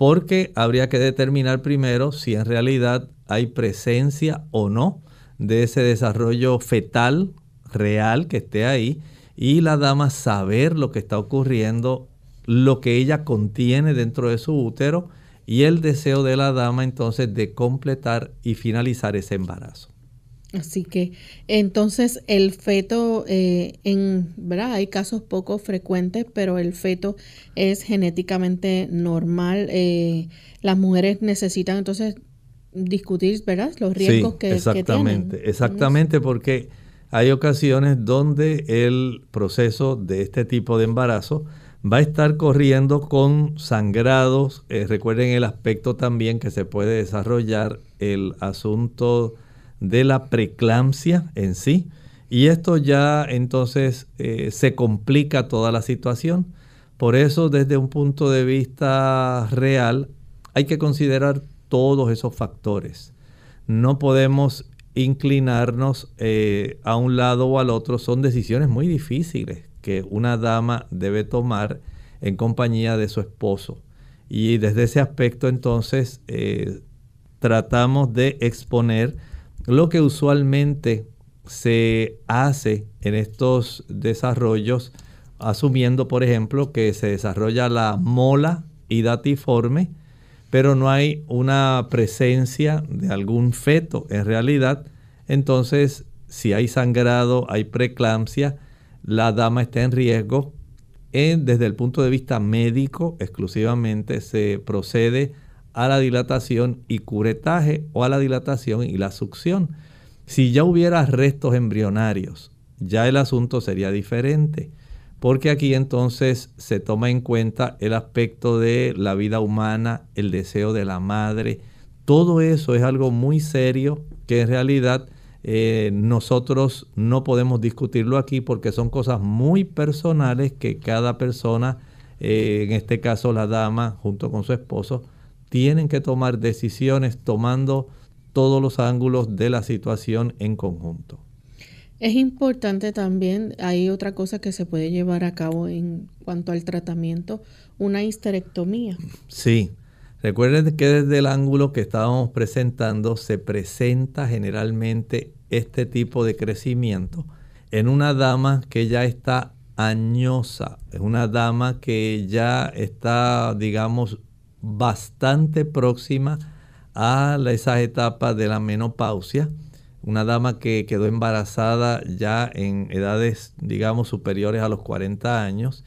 porque habría que determinar primero si en realidad hay presencia o no de ese desarrollo fetal real que esté ahí y la dama saber lo que está ocurriendo, lo que ella contiene dentro de su útero y el deseo de la dama entonces de completar y finalizar ese embarazo. Así que entonces el feto, eh, en verdad hay casos poco frecuentes, pero el feto es genéticamente normal. Eh, las mujeres necesitan entonces discutir, ¿verdad? Los riesgos que, exactamente, que Exactamente, porque hay ocasiones donde el proceso de este tipo de embarazo va a estar corriendo con sangrados. Eh, recuerden el aspecto también que se puede desarrollar el asunto de la preeclampsia en sí. Y esto ya entonces eh, se complica toda la situación. Por eso desde un punto de vista real hay que considerar todos esos factores. No podemos inclinarnos eh, a un lado o al otro. Son decisiones muy difíciles que una dama debe tomar en compañía de su esposo. Y desde ese aspecto entonces eh, tratamos de exponer lo que usualmente se hace en estos desarrollos, asumiendo por ejemplo que se desarrolla la mola hidatiforme pero no hay una presencia de algún feto en realidad. Entonces, si hay sangrado, hay preeclampsia, la dama está en riesgo. desde el punto de vista médico, exclusivamente se procede a la dilatación y curetaje o a la dilatación y la succión. Si ya hubiera restos embrionarios, ya el asunto sería diferente porque aquí entonces se toma en cuenta el aspecto de la vida humana, el deseo de la madre. Todo eso es algo muy serio que en realidad eh, nosotros no podemos discutirlo aquí porque son cosas muy personales que cada persona, eh, en este caso la dama junto con su esposo, tienen que tomar decisiones tomando todos los ángulos de la situación en conjunto. Es importante también, hay otra cosa que se puede llevar a cabo en cuanto al tratamiento, una histerectomía. Sí, recuerden que desde el ángulo que estábamos presentando se presenta generalmente este tipo de crecimiento en una dama que ya está añosa, es una dama que ya está, digamos, bastante próxima a esas etapas de la menopausia una dama que quedó embarazada ya en edades, digamos, superiores a los 40 años.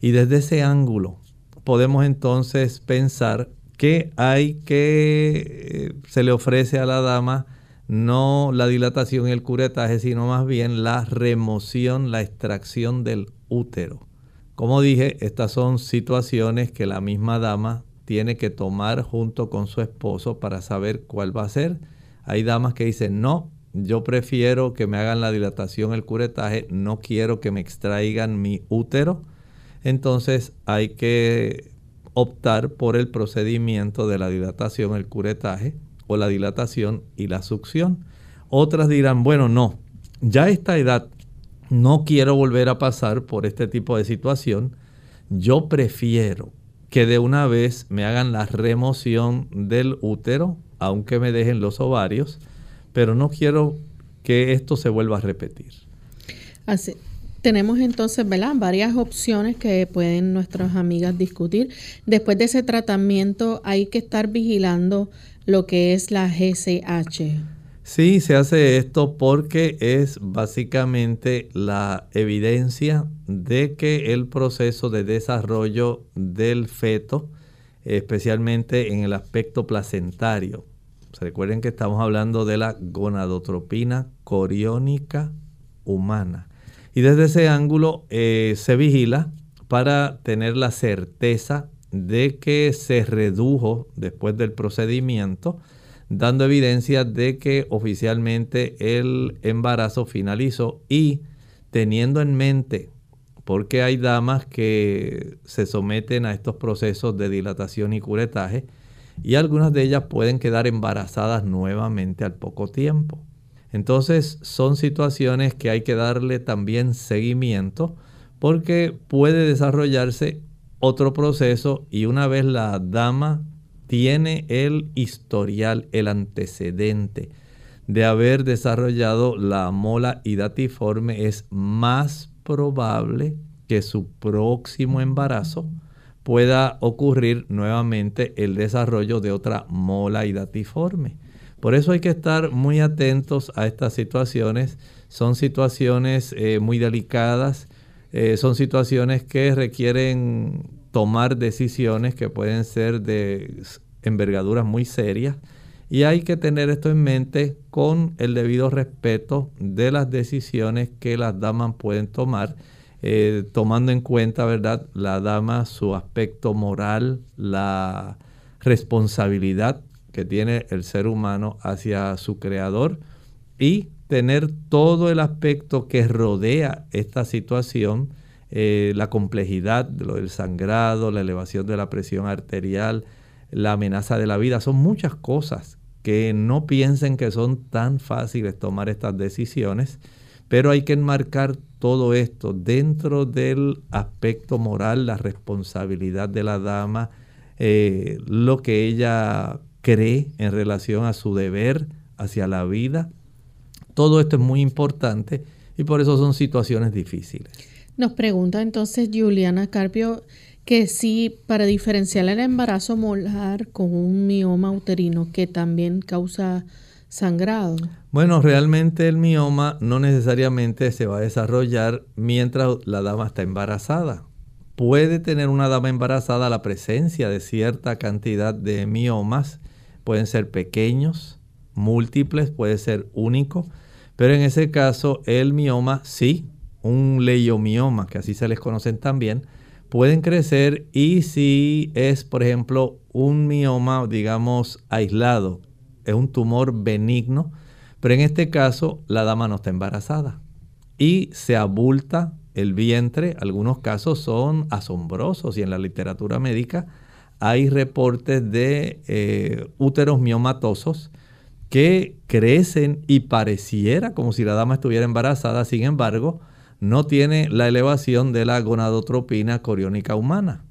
Y desde ese ángulo podemos entonces pensar que hay que, eh, se le ofrece a la dama no la dilatación y el curetaje, sino más bien la remoción, la extracción del útero, Como dije, estas son situaciones que la misma dama tiene que tomar junto con su esposo para saber cuál va a ser. Hay damas que dicen, no, yo prefiero que me hagan la dilatación, el curetaje, no quiero que me extraigan mi útero. Entonces hay que optar por el procedimiento de la dilatación, el curetaje o la dilatación y la succión. Otras dirán, bueno, no, ya a esta edad no quiero volver a pasar por este tipo de situación. Yo prefiero que de una vez me hagan la remoción del útero, aunque me dejen los ovarios, pero no quiero que esto se vuelva a repetir. Así, tenemos entonces ¿verdad? varias opciones que pueden nuestras amigas discutir. Después de ese tratamiento hay que estar vigilando lo que es la GCH. Sí, se hace esto porque es básicamente la evidencia de que el proceso de desarrollo del feto, especialmente en el aspecto placentario, recuerden que estamos hablando de la gonadotropina coriónica humana. Y desde ese ángulo eh, se vigila para tener la certeza de que se redujo después del procedimiento, dando evidencia de que oficialmente el embarazo finalizó y teniendo en mente, porque hay damas que se someten a estos procesos de dilatación y curetaje, y algunas de ellas pueden quedar embarazadas nuevamente al poco tiempo. Entonces son situaciones que hay que darle también seguimiento porque puede desarrollarse otro proceso y una vez la dama tiene el historial, el antecedente de haber desarrollado la mola hidatiforme, es más probable que su próximo embarazo pueda ocurrir nuevamente el desarrollo de otra mola hidatiforme. Por eso hay que estar muy atentos a estas situaciones. Son situaciones eh, muy delicadas, eh, son situaciones que requieren tomar decisiones que pueden ser de envergaduras muy serias y hay que tener esto en mente con el debido respeto de las decisiones que las damas pueden tomar eh, tomando en cuenta, ¿verdad? La dama, su aspecto moral, la responsabilidad que tiene el ser humano hacia su creador y tener todo el aspecto que rodea esta situación, eh, la complejidad lo del sangrado, la elevación de la presión arterial, la amenaza de la vida, son muchas cosas que no piensen que son tan fáciles tomar estas decisiones, pero hay que enmarcar todo esto dentro del aspecto moral, la responsabilidad de la dama, eh, lo que ella cree en relación a su deber hacia la vida. Todo esto es muy importante y por eso son situaciones difíciles. Nos pregunta entonces Juliana Carpio que si para diferenciar el embarazo molar con un mioma uterino que también causa sangrado. Bueno, realmente el mioma no necesariamente se va a desarrollar mientras la dama está embarazada. Puede tener una dama embarazada la presencia de cierta cantidad de miomas. Pueden ser pequeños, múltiples, puede ser único. Pero en ese caso, el mioma sí, un leiomioma, que así se les conocen también, pueden crecer y si es, por ejemplo, un mioma, digamos, aislado es un tumor benigno, pero en este caso la dama no está embarazada y se abulta el vientre. Algunos casos son asombrosos y en la literatura médica hay reportes de eh, úteros miomatosos que crecen y pareciera como si la dama estuviera embarazada, sin embargo, no tiene la elevación de la gonadotropina coriónica humana.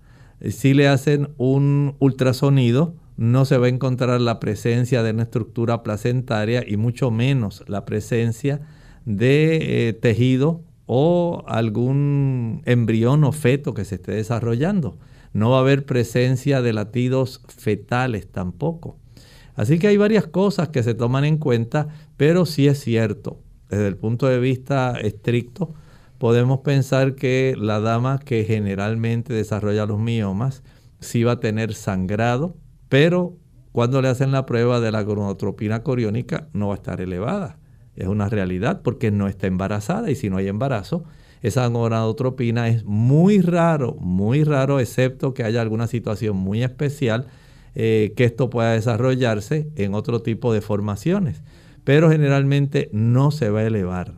Si le hacen un ultrasonido, no se va a encontrar la presencia de una estructura placentaria y mucho menos la presencia de eh, tejido o algún embrión o feto que se esté desarrollando. No va a haber presencia de latidos fetales tampoco. Así que hay varias cosas que se toman en cuenta, pero sí es cierto, desde el punto de vista estricto, podemos pensar que la dama que generalmente desarrolla los miomas sí va a tener sangrado, pero cuando le hacen la prueba de la gonadotropina coriónica no va a estar elevada. Es una realidad porque no está embarazada y si no hay embarazo, esa gonadotropina es muy raro, muy raro, excepto que haya alguna situación muy especial eh, que esto pueda desarrollarse en otro tipo de formaciones. Pero generalmente no se va a elevar.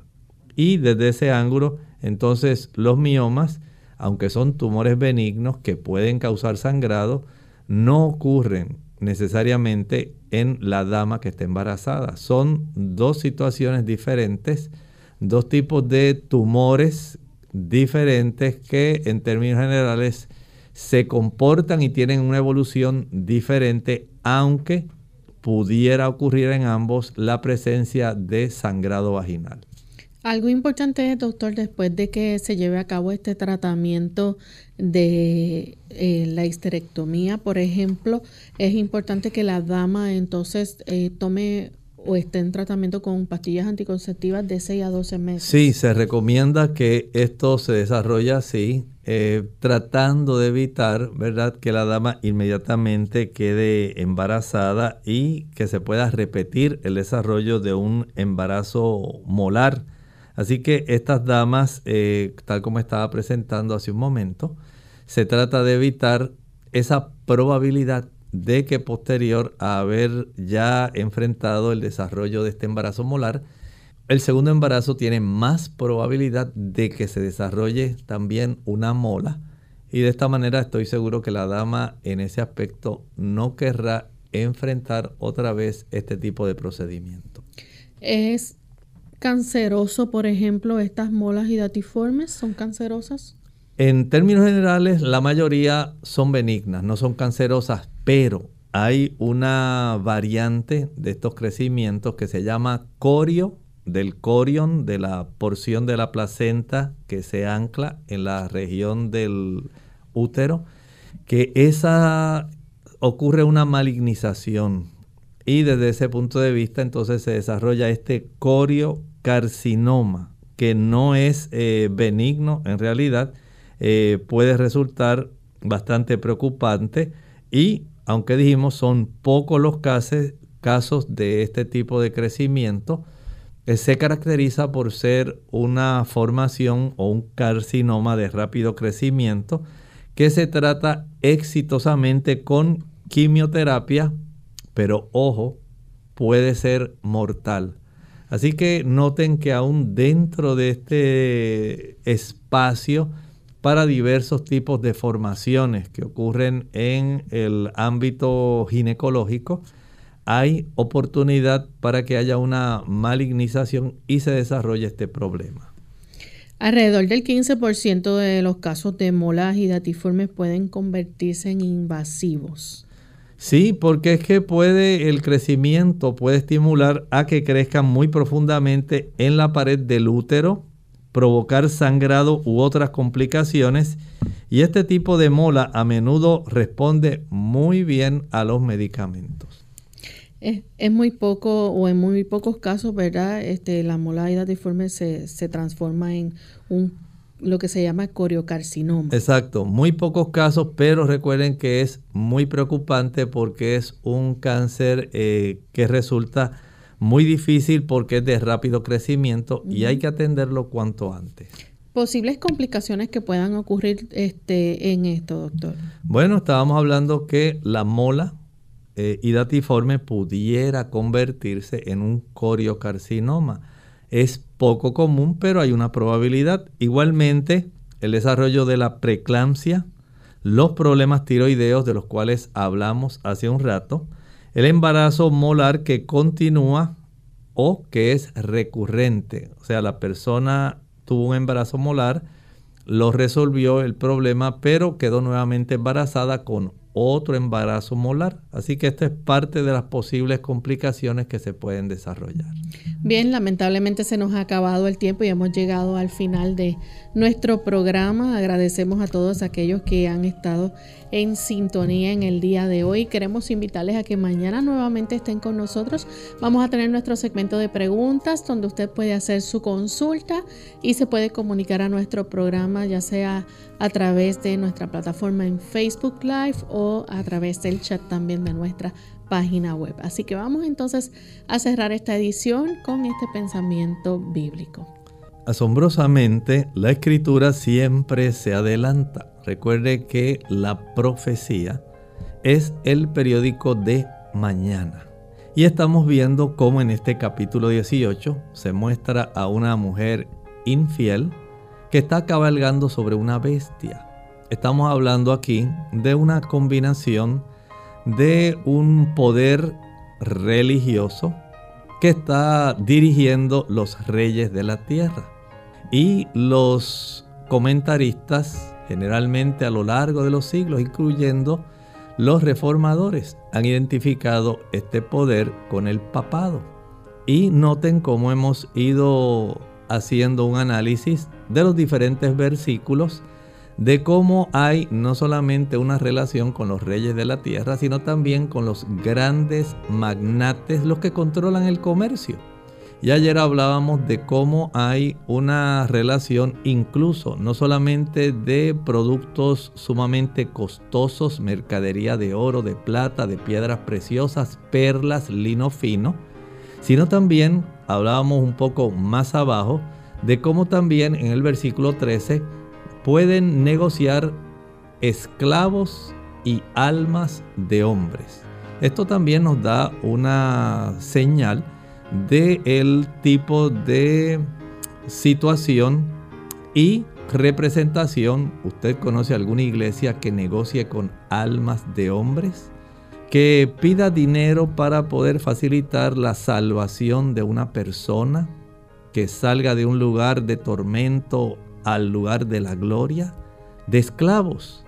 Y desde ese ángulo, entonces los miomas, aunque son tumores benignos que pueden causar sangrado, no ocurren necesariamente en la dama que está embarazada. Son dos situaciones diferentes, dos tipos de tumores diferentes que en términos generales se comportan y tienen una evolución diferente, aunque pudiera ocurrir en ambos la presencia de sangrado vaginal. Algo importante, doctor, después de que se lleve a cabo este tratamiento de eh, la histerectomía, por ejemplo, es importante que la dama entonces eh, tome o esté en tratamiento con pastillas anticonceptivas de 6 a 12 meses. Sí, se recomienda que esto se desarrolle así, eh, tratando de evitar, ¿verdad?, que la dama inmediatamente quede embarazada y que se pueda repetir el desarrollo de un embarazo molar Así que estas damas, eh, tal como estaba presentando hace un momento, se trata de evitar esa probabilidad de que posterior a haber ya enfrentado el desarrollo de este embarazo molar, el segundo embarazo tiene más probabilidad de que se desarrolle también una mola. Y de esta manera estoy seguro que la dama en ese aspecto no querrá enfrentar otra vez este tipo de procedimiento. Es canceroso, por ejemplo, estas molas hidatiformes? ¿Son cancerosas? En términos generales, la mayoría son benignas, no son cancerosas, pero hay una variante de estos crecimientos que se llama corio, del corion, de la porción de la placenta que se ancla en la región del útero, que esa ocurre una malignización y desde ese punto de vista entonces se desarrolla este corio carcinoma, que no es eh, benigno en realidad, eh, puede resultar bastante preocupante y aunque dijimos son pocos los casos, casos de este tipo de crecimiento, eh, se caracteriza por ser una formación o un carcinoma de rápido crecimiento que se trata exitosamente con quimioterapia, pero ojo, puede ser mortal. Así que noten que aún dentro de este espacio para diversos tipos de formaciones que ocurren en el ámbito ginecológico, hay oportunidad para que haya una malignización y se desarrolle este problema. Alrededor del 15% de los casos de molas y datiformes pueden convertirse en invasivos. Sí, porque es que puede el crecimiento puede estimular a que crezcan muy profundamente en la pared del útero, provocar sangrado u otras complicaciones y este tipo de mola a menudo responde muy bien a los medicamentos. Es, muy poco o en muy pocos casos, ¿verdad? Este, la mola hidatiforme se, se transforma en un lo que se llama coriocarcinoma. Exacto, muy pocos casos, pero recuerden que es muy preocupante porque es un cáncer eh, que resulta muy difícil porque es de rápido crecimiento y hay que atenderlo cuanto antes. Posibles complicaciones que puedan ocurrir este, en esto, doctor. Bueno, estábamos hablando que la mola eh, hidatiforme pudiera convertirse en un coriocarcinoma. Es poco común, pero hay una probabilidad. Igualmente, el desarrollo de la preeclampsia, los problemas tiroideos de los cuales hablamos hace un rato, el embarazo molar que continúa o que es recurrente. O sea, la persona tuvo un embarazo molar, lo resolvió el problema, pero quedó nuevamente embarazada con otro embarazo molar. Así que esta es parte de las posibles complicaciones que se pueden desarrollar. Bien, lamentablemente se nos ha acabado el tiempo y hemos llegado al final de nuestro programa. Agradecemos a todos aquellos que han estado en sintonía en el día de hoy. Queremos invitarles a que mañana nuevamente estén con nosotros. Vamos a tener nuestro segmento de preguntas donde usted puede hacer su consulta y se puede comunicar a nuestro programa ya sea a través de nuestra plataforma en Facebook Live o a través del chat también de nuestra página web. Así que vamos entonces a cerrar esta edición con este pensamiento bíblico. Asombrosamente, la escritura siempre se adelanta. Recuerde que la profecía es el periódico de mañana. Y estamos viendo cómo en este capítulo 18 se muestra a una mujer infiel que está cabalgando sobre una bestia. Estamos hablando aquí de una combinación de un poder religioso que está dirigiendo los reyes de la tierra. Y los comentaristas, generalmente a lo largo de los siglos, incluyendo los reformadores, han identificado este poder con el papado. Y noten cómo hemos ido haciendo un análisis de los diferentes versículos de cómo hay no solamente una relación con los reyes de la tierra, sino también con los grandes magnates, los que controlan el comercio. Y ayer hablábamos de cómo hay una relación incluso, no solamente de productos sumamente costosos, mercadería de oro, de plata, de piedras preciosas, perlas, lino fino, sino también hablábamos un poco más abajo de cómo también en el versículo 13 pueden negociar esclavos y almas de hombres. Esto también nos da una señal de el tipo de situación y representación. ¿Usted conoce alguna iglesia que negocie con almas de hombres? Que pida dinero para poder facilitar la salvación de una persona que salga de un lugar de tormento al lugar de la gloria, de esclavos.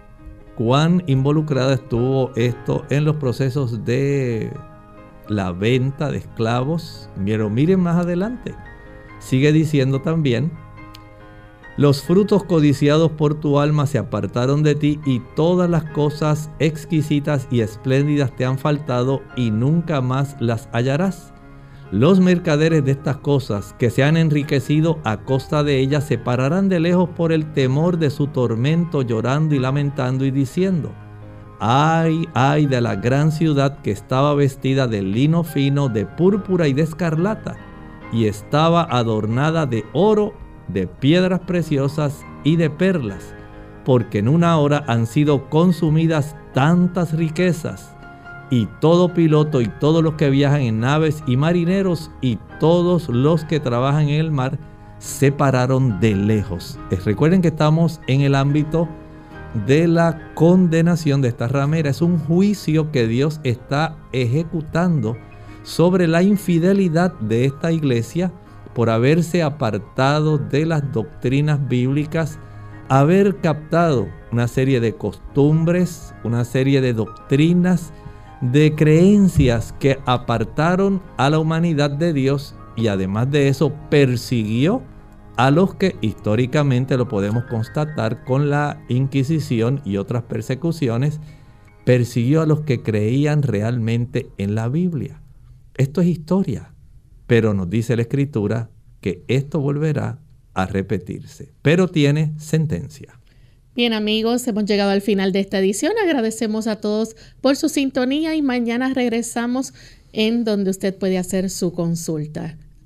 Cuán involucrada estuvo esto en los procesos de la venta de esclavos. Pero miren más adelante. Sigue diciendo también, los frutos codiciados por tu alma se apartaron de ti y todas las cosas exquisitas y espléndidas te han faltado y nunca más las hallarás. Los mercaderes de estas cosas que se han enriquecido a costa de ellas se pararán de lejos por el temor de su tormento, llorando y lamentando y diciendo, ay, ay de la gran ciudad que estaba vestida de lino fino, de púrpura y de escarlata, y estaba adornada de oro, de piedras preciosas y de perlas, porque en una hora han sido consumidas tantas riquezas y todo piloto y todos los que viajan en naves y marineros y todos los que trabajan en el mar se pararon de lejos. Recuerden que estamos en el ámbito de la condenación de esta ramera. Es un juicio que Dios está ejecutando sobre la infidelidad de esta iglesia por haberse apartado de las doctrinas bíblicas, haber captado una serie de costumbres, una serie de doctrinas, de creencias que apartaron a la humanidad de Dios y además de eso persiguió a los que históricamente lo podemos constatar con la Inquisición y otras persecuciones, persiguió a los que creían realmente en la Biblia. Esto es historia, pero nos dice la Escritura que esto volverá a repetirse, pero tiene sentencia. Bien amigos, hemos llegado al final de esta edición. Agradecemos a todos por su sintonía y mañana regresamos en donde usted puede hacer su consulta.